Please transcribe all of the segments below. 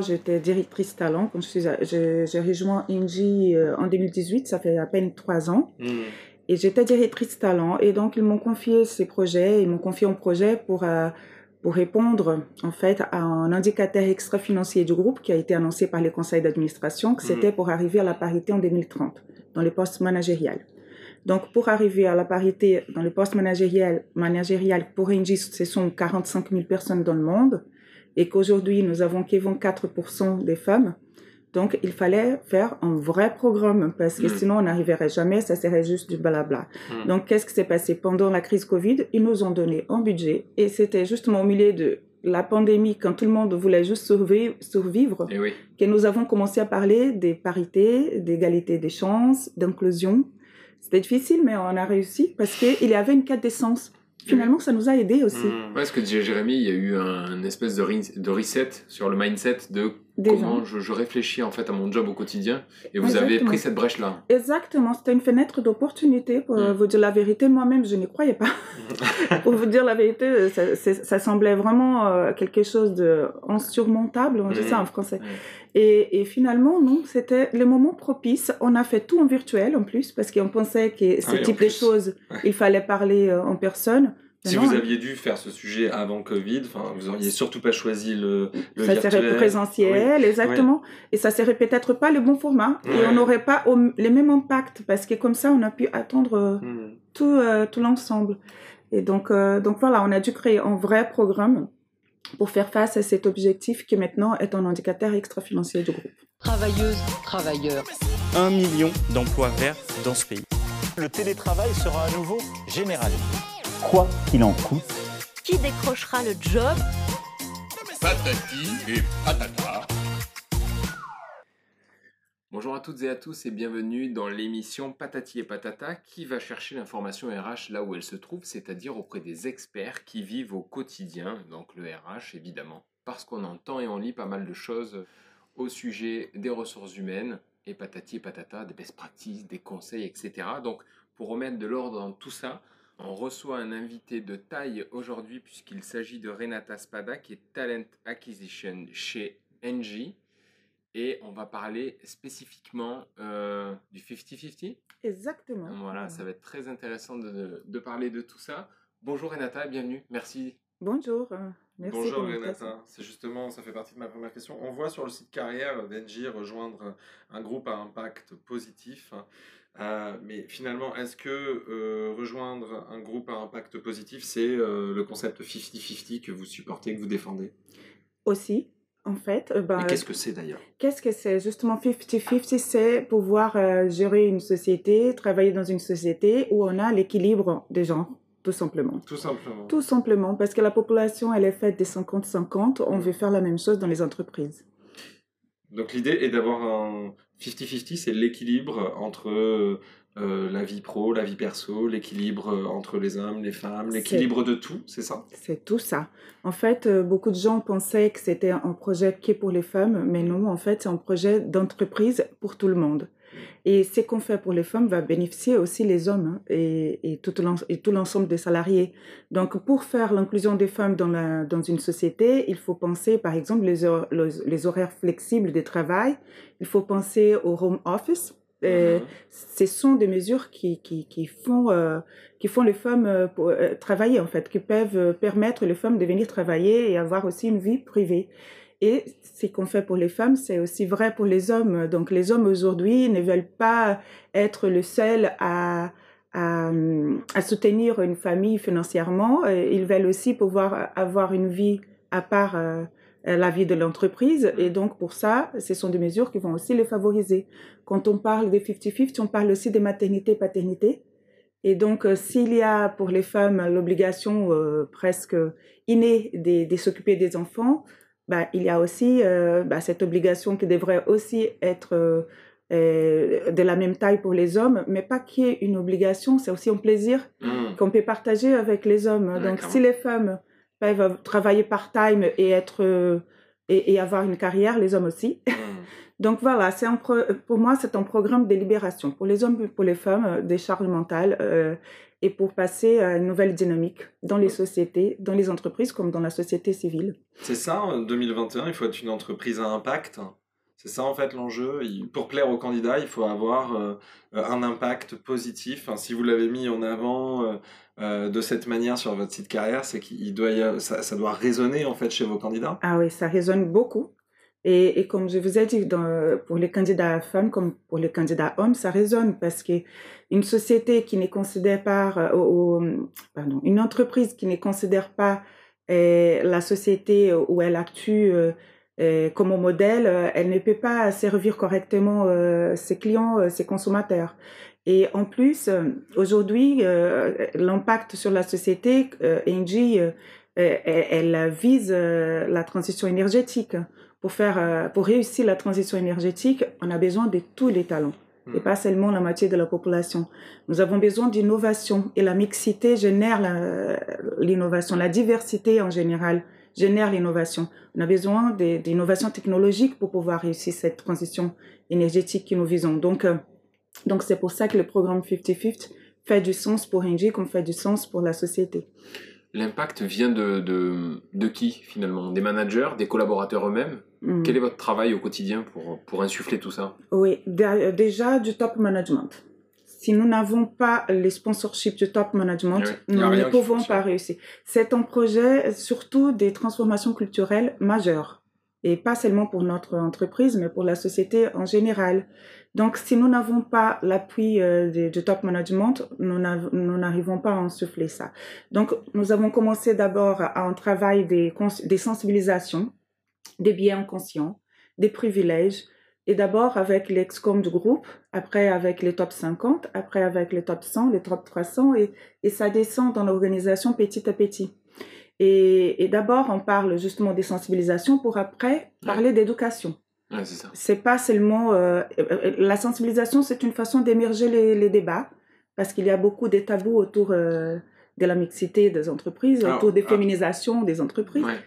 J'étais directrice talent quand j'ai rejoint Inji euh, en 2018, ça fait à peine trois ans. Hmm. Et j'étais directrice talent et donc ils m'ont confié ces projets, ils m'ont confié un projet pour euh, pour répondre en fait à un indicateur extra-financier du groupe qui a été annoncé par les conseils d'administration, que c'était hmm. pour arriver à la parité en 2030 dans les postes managériels. Donc, pour arriver à la parité dans les postes managériels, managériels pour Engie, ce sont 45 000 personnes dans le monde et qu'aujourd'hui, nous avons qu'environ 4% des femmes. Donc, il fallait faire un vrai programme parce que mm. sinon, on n'arriverait jamais, ça serait juste du blabla. Mm. Donc, qu'est-ce qui s'est passé pendant la crise Covid? Ils nous ont donné un budget et c'était justement au milieu de la pandémie, quand tout le monde voulait juste survivre, survivre eh oui. que nous avons commencé à parler des parités, d'égalité des chances, d'inclusion. C'était difficile, mais on a réussi parce qu'il y avait une quête d'essence finalement, ça nous a aidés aussi. Mmh. Ouais, ce que disait Jérémy, il y a eu un, espèce de, de reset sur le mindset de comment je, réfléchis en fait à mon job au quotidien. Et vous avez pris cette brèche-là. Exactement, c'était une fenêtre d'opportunité. Pour mmh. vous dire la vérité, moi-même, je n'y croyais pas. pour vous dire la vérité, ça, semblait vraiment euh, quelque chose d'insurmontable, on dit ça en français. Et, finalement, non, c'était le moment propice. On a fait tout en virtuel en plus, parce qu'on pensait que ce ah type de choses, il fallait parler euh, en personne. Si vous aviez dû faire ce sujet avant Covid, enfin, vous auriez surtout pas choisi le, le ça serait présentiel, exactement. Et ça serait peut-être pas le bon format. Et on n'aurait pas les mêmes impacts parce que comme ça, on a pu attendre euh, hmm. tout, euh, tout l'ensemble. Et donc, donc voilà, on a dû créer un vrai programme pour faire face à cet objectif qui maintenant est un indicateur extra-financier du groupe. Travailleuses, travailleurs. Un million d'emplois verts dans ce pays. Le télétravail sera à nouveau généralisé. Quoi qu'il en coûte. Qui décrochera le job? Patati et patata. Bonjour à toutes et à tous et bienvenue dans l'émission Patati et Patata qui va chercher l'information RH là où elle se trouve, c'est-à-dire auprès des experts qui vivent au quotidien, donc le RH évidemment, parce qu'on entend et on lit pas mal de choses au sujet des ressources humaines et Patati et Patata, des best practices, des conseils, etc. Donc pour remettre de l'ordre dans tout ça, on reçoit un invité de taille aujourd'hui puisqu'il s'agit de Renata Spada qui est Talent Acquisition chez Engie et on va parler spécifiquement euh, du 50-50. Exactement. Voilà, ça va être très intéressant de, de, parler de tout ça. Bonjour Renata, bienvenue, merci. Bonjour, merci. Bonjour Renata, c'est justement, ça fait partie de ma première question. On voit sur le site carrière d'Engie rejoindre un groupe à impact positif. Euh, mais finalement, est-ce que rejoindre un groupe à impact positif, c'est le concept 50-50 que vous supportez, que vous défendez? Aussi, en fait. Euh, bah, qu'est-ce que c'est d'ailleurs? Qu'est-ce que c'est? Justement, 50-50, c'est pouvoir euh, gérer une société, travailler dans une société où on a l'équilibre des gens, tout simplement. Tout simplement. Tout simplement, parce que la population, elle est faite des 50-50, on mm. veut faire la même chose dans les entreprises. Donc l'idée est d'avoir un 50-50, c'est l'équilibre entre euh, la vie pro, la vie perso, l'équilibre euh, entre les hommes, les femmes, l'équilibre de tout, c'est ça? C'est tout ça. En fait, euh, beaucoup de gens pensaient que c'était un projet qui est pour les femmes, mais non, en fait, c'est un projet d'entreprise pour tout le monde. Et ce qu'on fait pour les femmes va bénéficier aussi les hommes hein, et, et, tout l'ensemble des salariés. Donc, pour faire l'inclusion des femmes dans, la, dans une société, il faut penser, par exemple, les, les horaires flexibles de travail. Il faut penser au home office Mm-hmm. Ce sont des mesures qui, qui, qui font, euh, qui font les femmes euh, pour, euh, travailler, en fait, qui peuvent permettre les femmes de venir travailler et avoir aussi une vie privée. Et ce qu'on fait pour les femmes, c'est aussi vrai pour les hommes. Donc les hommes aujourd'hui ne veulent pas être le seul à, soutenir une famille financièrement. Ils veulent aussi pouvoir avoir une vie à part euh, la vie de l'entreprise. Et donc, pour ça, ce sont des mesures qui vont aussi les favoriser. Quand on parle des 50-50, on parle aussi des maternités-paternités. Et donc, euh, s'il y a pour les femmes l'obligation euh, presque innée de, s'occuper des enfants, bah, il y a aussi bah, cette obligation qui devrait aussi être de la même taille pour les hommes, mais pas qui est une obligation, c'est aussi un plaisir mmh. qu'on peut partager avec les hommes. Donc, si les femmes peuvent travailler part-time et être euh, et, avoir une carrière, les hommes aussi. Hmm. Donc voilà, c'est pour moi c'est un programme de libération pour les hommes et pour les femmes euh, des charges mentales. Euh, et pour passer à une nouvelle dynamique dans les sociétés, dans les entreprises comme dans la société civile. C'est ça, en 2021, il faut être une entreprise à impact. C'est ça en fait l'enjeu. Pour plaire aux candidats, il faut avoir euh, un impact positif. si vous l'avez mis en avant euh, de cette manière sur votre site carrière, c'est qu'il doit ça, ça, doit résonner en fait chez vos candidats. Ah oui, ça résonne beaucoup. Et, comme je vous ai dit, pour les candidats femmes comme pour les candidats hommes, ça résonne parce qu'une société qui ne considère pas, pardon, une entreprise qui ne considère pas la société où elle actue euh, comme modèle, euh, elle ne peut pas servir correctement euh, ses clients, ses consommateurs. Et en plus, aujourd'hui, l'impact sur la société, Engie, elle, vise la transition énergétique. Pour faire, pour réussir la transition énergétique, on a besoin de tous les talents et hmm. pas seulement la moitié de la population. Nous avons besoin d'innovation et la mixité génère l'innovation, la diversité en général génère l'innovation. On a besoin d'innovations technologiques pour pouvoir réussir cette transition énergétique que nous visons. Donc, euh, donc c'est pour ça que le programme 50-50 fait du sens pour Engie comme fait du sens pour la société. L'impact vient de, de, de, qui finalement? Des managers, des collaborateurs eux-mêmes? Hmm. Quel est votre travail au quotidien pour, pour insuffler tout ça? Oui, déjà du top management si nous n'avons pas les sponsorships du top management, nous ne pouvons pas réussir. C'est un projet surtout des transformations culturelles majeures et pas seulement pour notre entreprise, mais pour la société en général. Donc, si nous n'avons pas l'appui euh, du top management, nous n'arrivons pas à en souffler ça. Donc, nous avons commencé d'abord à un travail des, des sensibilisations, des biens conscients, des privilèges, et d'abord avec l'excom du groupe, après avec les top 50, après avec les top 100, les top 300, et, et ça descend dans l'organisation petit à petit. Et, et d'abord, on parle justement des sensibilisations pour après parler d'éducation. Ouais, c'est pas seulement euh, euh, la sensibilisation, c'est une façon d'émerger les, les, débats parce qu'il y a beaucoup de tabous autour euh, de la mixité des entreprises, autour des ah. féminisations des entreprises. Ouais.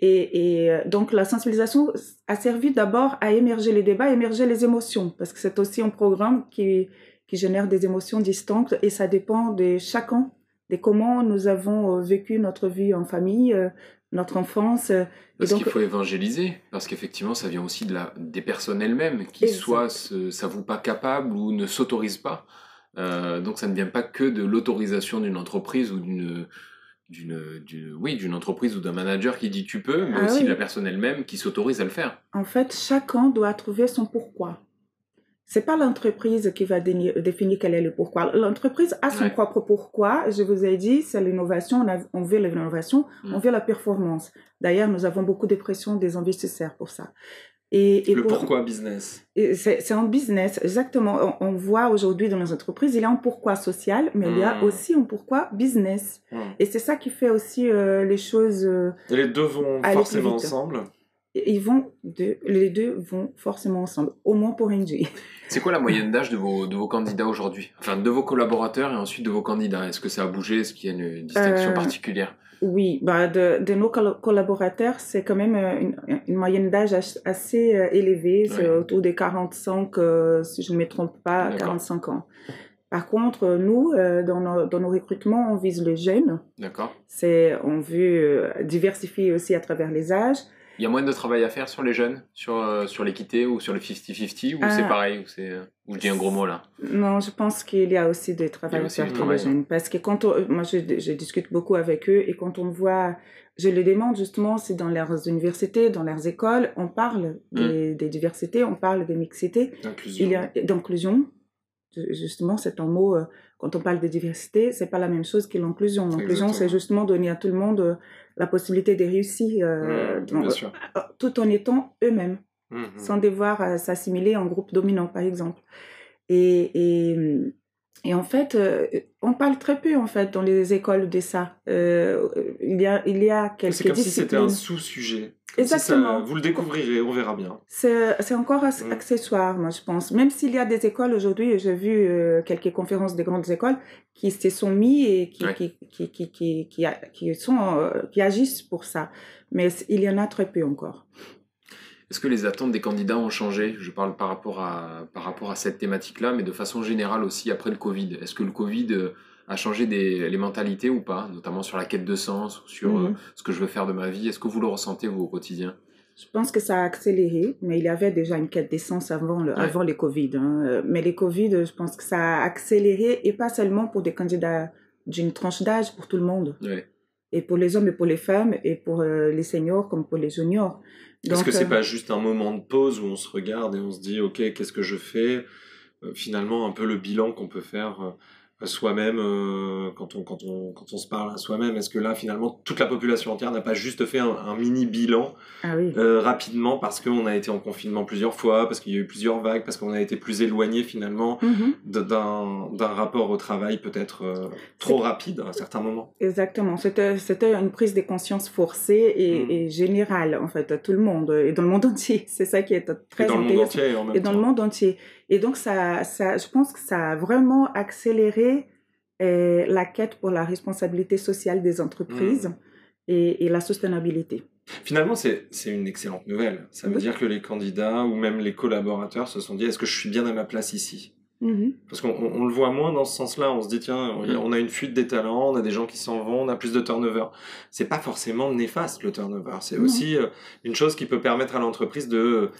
Et, et, donc la sensibilisation a servi d'abord à émerger les débats, à émerger les émotions, parce que c'est aussi un programme qui, qui génère des émotions distinctes et ça dépend de chacun, de comment nous avons vécu notre vie en famille, notre enfance. Parce qu'il faut évangéliser, parce qu'effectivement ça vient aussi de la, des personnes elles-mêmes qui soit ne s'avouent pas capables ou ne s'autorisent pas. Euh, donc ça ne vient pas que de l'autorisation d'une entreprise ou d'une d'une oui d'une entreprise ou d'un manager qui dit tu peux mais ah aussi de la personne elle-même qui s'autorise à le faire en fait chacun doit trouver son pourquoi c'est pas l'entreprise qui va définir quel est le pourquoi l'entreprise a son propre pourquoi je vous ai dit c'est l'innovation on, on veut l'innovation mm. on veut la performance d'ailleurs nous avons beaucoup de pression des investisseurs pour ça et, le pourquoi business C'est un business, exactement. On, voit aujourd'hui dans les entreprises, il y a un pourquoi social, mais il y a hmm. aussi un pourquoi business. Hmm. Et c'est ça qui fait aussi euh, les choses. Euh, les deux vont forcément ensemble ils vont de, les deux vont forcément ensemble, au moins pour NG. C'est quoi la moyenne d'âge de vos, de vos candidats aujourd'hui? Enfin, de vos collaborateurs et ensuite de vos candidats. Est-ce que ça a bougé? Est-ce qu'il y a une distinction euh, particulière? oui, bah de, de nos collaborateurs, c'est quand même euh, une, moyenne d'âge assez euh, élevée, c'est autour des 45, euh, si je ne me trompe pas, 45 ans. Par contre, nous, dans, nos, dans nos recrutements, on vise les jeunes. D'accord. C'est, on veut diversifier aussi à travers les âges. Il y a moyen de travail à faire sur les jeunes, sur, euh, sur l'équité ou sur le 50-50 ou c'est ah. pareil ou, c'est, ou je dis un gros mot là? Non, je pense qu'il y a aussi du travail à faire pour les jeunes. Parce que quand moi je, je, discute beaucoup avec eux et quand on voit, je les demande justement si dans leurs universités, dans leurs écoles, on parle des, hmm. des diversités, on parle des mixités. D'inclusion. Justement, c'est un mot, euh, quand on parle de diversité, c'est pas la même chose que l'inclusion. L'inclusion, c'est justement donner à tout le monde euh, la possibilité de réussir euh, mmh, tout en étant eux-mêmes, mmh, mmh. sans devoir s'assimiler en groupe dominant, par exemple. Et, et, et, en fait, on parle très peu, en fait, dans les écoles de ça. il, y a, il y a quelques C'est comme si c'était un sous-sujet. Exactement. vous le découvrirez, on verra bien. C'est encore mm. accessoire, moi, je pense. Même s'il y a des écoles aujourd'hui, j'ai vu euh, quelques conférences des grandes écoles qui se sont mis et qui, qui, qui, qui, qui, qui, qui, sont, euh, qui agissent pour ça. Mais il y en a très peu encore. Est-ce que les attentes des candidats ont changé? Je parle par rapport à, par rapport à cette thématique-là, mais de façon générale aussi après le Covid. Est-ce que le Covid à changer des, les mentalités ou pas, notamment sur la quête de sens ou sur Mhm. euh, ce que je veux faire de ma vie Est-ce que vous le ressentez, vous, au quotidien? Je pense que ça a accéléré, mais il y avait déjà une quête d'essence avant, le, Ouais. avant les Covid. hein. Euh, Mais les Covid, je pense que ça a accéléré, et pas seulement pour des candidats d'une tranche d'âge, pour tout le monde. Ouais. Et pour les hommes et pour les femmes, et pour euh, les seniors comme pour les juniors. Est-ce que c'est euh, pas juste un moment de pause où on se regarde et on se dit, ok, qu'est-ce que je fais? Euh, Finalement, un peu le bilan qu'on peut faire euh, soi-même euh, quand, on, quand, on, quand on se parle à soi-même. Est-ce que là, finalement, toute la population entière n'a pas juste fait un, un mini bilan Ah oui. euh, rapidement parce qu'on a été en confinement plusieurs fois, parce qu'il y a eu plusieurs vagues, parce qu'on a été plus éloigné finalement Mhm. d'un rapport au travail peut-être euh, trop rapide à certains moments? Exactement. C'était, c'était une prise de conscience forcée et, Mm. et générale, en fait, à tout le monde, et dans le monde entier. C'est ça qui est très Et dans le monde intéressant. entier en même et dans temps. le monde entier. Et donc, ça, ça, je pense que ça a vraiment accéléré euh, la quête pour la responsabilité sociale des entreprises Mm. et, et la soutenabilité. Finalement, c'est c'est une excellente nouvelle. Ça veut Oui. dire que les candidats ou même les collaborateurs se sont dit est-ce que je suis bien à ma place ici? Mhm. Parce qu'on on- on le voit moins dans ce sens-là. On se dit tiens, on on a une fuite des talents, on a des gens qui s'en vont, on a plus de turnover. C'est pas forcément néfaste le turnover. C'est aussi euh, une chose qui peut permettre à l'entreprise de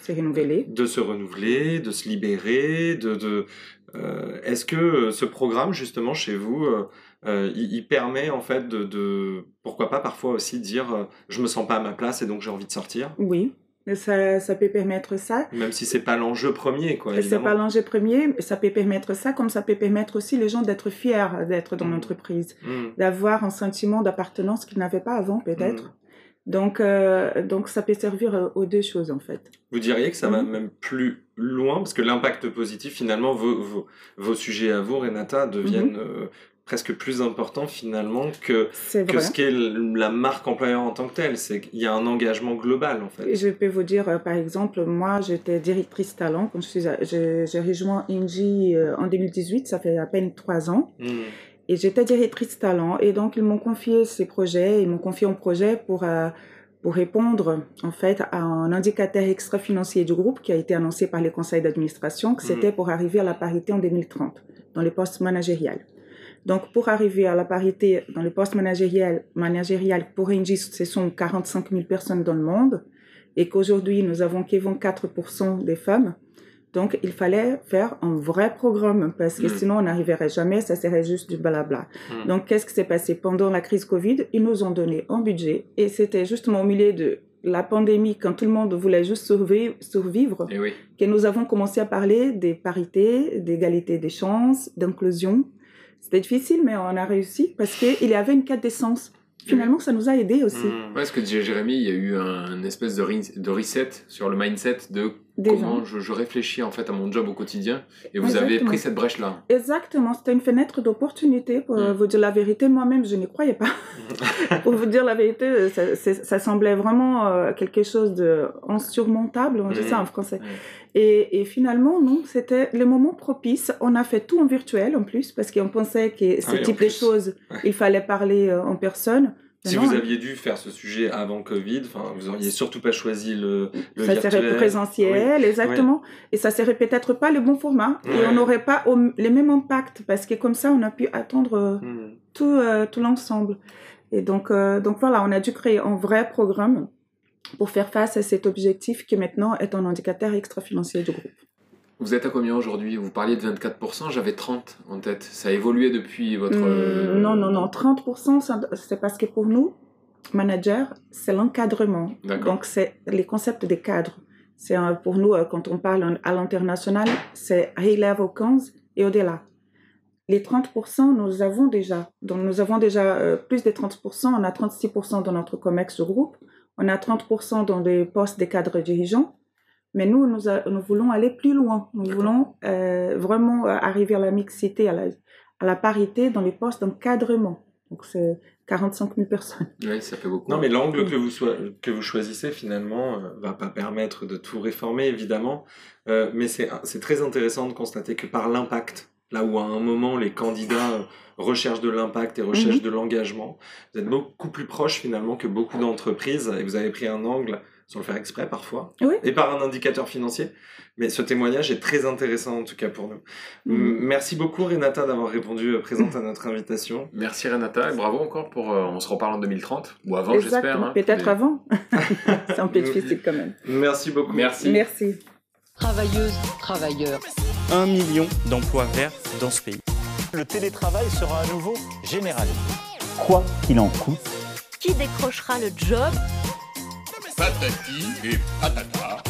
de se renouveler, de se libérer, de, de euh, est-ce que euh, ce programme justement chez vous, euh, il, il permet en fait de, de pourquoi pas parfois aussi dire je me sens pas à ma place et donc j'ai envie de sortir, Oui, ça, ça peut permettre ça. même si c'est pas l'enjeu premier quoi. C'est pas l'enjeu premier, mais ça peut permettre ça, comme ça peut permettre aussi les gens d'être fiers d'être dans Mhm. l'entreprise, Mm. d'avoir un sentiment d'appartenance qu'ils n'avaient pas avant, peut-être. Mhm. Donc, euh, donc, ça peut servir euh, aux deux choses, en fait. Vous diriez que ça va même plus loin? Parce que l'impact positif finalement vos, vos, vos sujets à vous Renata deviennent Mhm. euh, presque plus importants finalement que que ce qu'est la marque employeur en tant que telle. C'est qu'il y a un engagement global en fait. Je peux vous dire, euh, par exemple, moi, j'étais directrice talent quand je suis, j'ai rejoint Ingy euh, en 2018, ça fait à peine trois ans, Mm. et j'étais directrice talent, et donc ils m'ont confié ces projets, ils m'ont confié un projet pour euh, pour répondre en fait à un indicateur extra-financier du groupe qui a été annoncé par les conseils d'administration, que c'était pour arriver à la parité en 2030 dans les postes managériels. Donc, pour arriver à la parité dans les postes managériels, managériels pour Engie, ce sont 45 000 personnes dans le monde et qu'aujourd'hui, nous avons qu'environ 4% des femmes. Donc, il fallait faire un vrai programme parce que Mm. sinon, on n'arriverait jamais, ça serait juste du blabla. Mm. Donc, qu'est-ce qui s'est passé? Pendant la crise Covid Ils nous ont donné un budget et c'était justement au milieu de la pandémie, quand tout le monde voulait juste survivre, survivre oui. que nous avons commencé à parler des parités, d'égalité des chances, d'inclusion. C'était difficile, mais on a réussi parce qu'il y avait une quête d'essence. Finalement, ça nous a aidés aussi. Mm. Ouais, ce que Jérémy, il y a eu un espèce de reset sur le mindset de Des comment je, je réfléchis en fait à mon job au quotidien. Et vous avez pris cette brèche-là. Exactement, c'était une fenêtre d'opportunité. Pour Mm. vous dire la vérité, moi-même, je n'y croyais pas. pour vous dire la vérité, ça, c'est- ça semblait vraiment euh, quelque chose d'insurmontable, on dit Mm. ça en français. Mm. Et, et finalement, non, c'était le moment propice. On a fait tout en virtuel en plus, parce qu'on pensait que ce Ah type de choses, Ouais. il fallait parler euh, en personne. Si vous aviez dû faire ce sujet avant Covid, vous auriez surtout pas choisi le, le ça virtuel. serait présentiel, exactement. Et ça serait peut-être pas le bon format. Et on n'aurait pas les mêmes impacts, parce que comme ça, on a pu attendre euh, Mm. tout, euh, tout l'ensemble. Et donc, euh, donc voilà, on a dû créer un vrai programme pour faire face à cet objectif qui maintenant est un indicateur extra-financier du groupe. Vous êtes à combien aujourd'hui? Vous parliez de 24%, j'avais 30 en tête. Ça a évolué depuis votre... euh, Hum, non, non, non, 30%, ça- c'est parce que pour nous, managers, c'est l'encadrement. Donc, c'est les concepts des cadres. C'est un- pour nous, euh, quand on parle à l'international, c'est high level 15 et au-delà. Les 30%, nous avons déjà. Donc, nous avons déjà euh, plus de 30%. On a 36% dans notre COMEX groupe. On a 30% dans les postes des cadres dirigeants. Mais nous, nous, a- nous voulons aller plus loin. Nous voulons euh, vraiment euh, arriver à la mixité, à la, à la parité dans les postes d'encadrement. Donc, c'est 45 000 personnes. Oui, ça fait beaucoup. Non, mais l'angle que vous, que vous choisissez finalement euh, va pas permettre de tout réformer, évidemment. Euh, mais c'est c'est très intéressant de constater que par l'impact, là où à un moment les candidats recherchent de l'impact et recherchent Mhm. de l'engagement, vous êtes beaucoup plus proche finalement que beaucoup d'entreprises et vous avez pris un angle sans le faire exprès parfois, Oui. et par un indicateur financier. Mais ce témoignage est très intéressant en tout cas pour nous. Mhm. Merci beaucoup Renata d'avoir répondu euh, présente à notre invitation. Merci Renata et bravo encore pour. euh, on se reparle en 2030 ou avant, j'espère. Hein, Peut-être avant. c'est un peu difficile quand même. Merci beaucoup. Merci. Merci. Travailleuses, travailleurs. Un million d'emplois verts dans ce pays. Le télétravail sera à nouveau généralisé. Quoi qu'il en coûte, Qui décrochera le job Patati et patata.